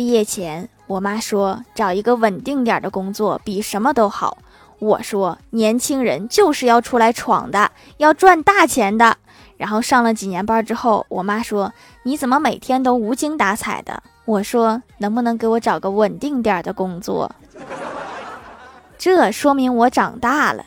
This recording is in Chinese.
毕业前我妈说找一个稳定点的工作比什么都好。我说年轻人就是要出来闯的要赚大钱的。然后上了几年班之后我妈说你怎么每天都无精打采的？我说能不能给我找个稳定点的工作？这说明我长大了。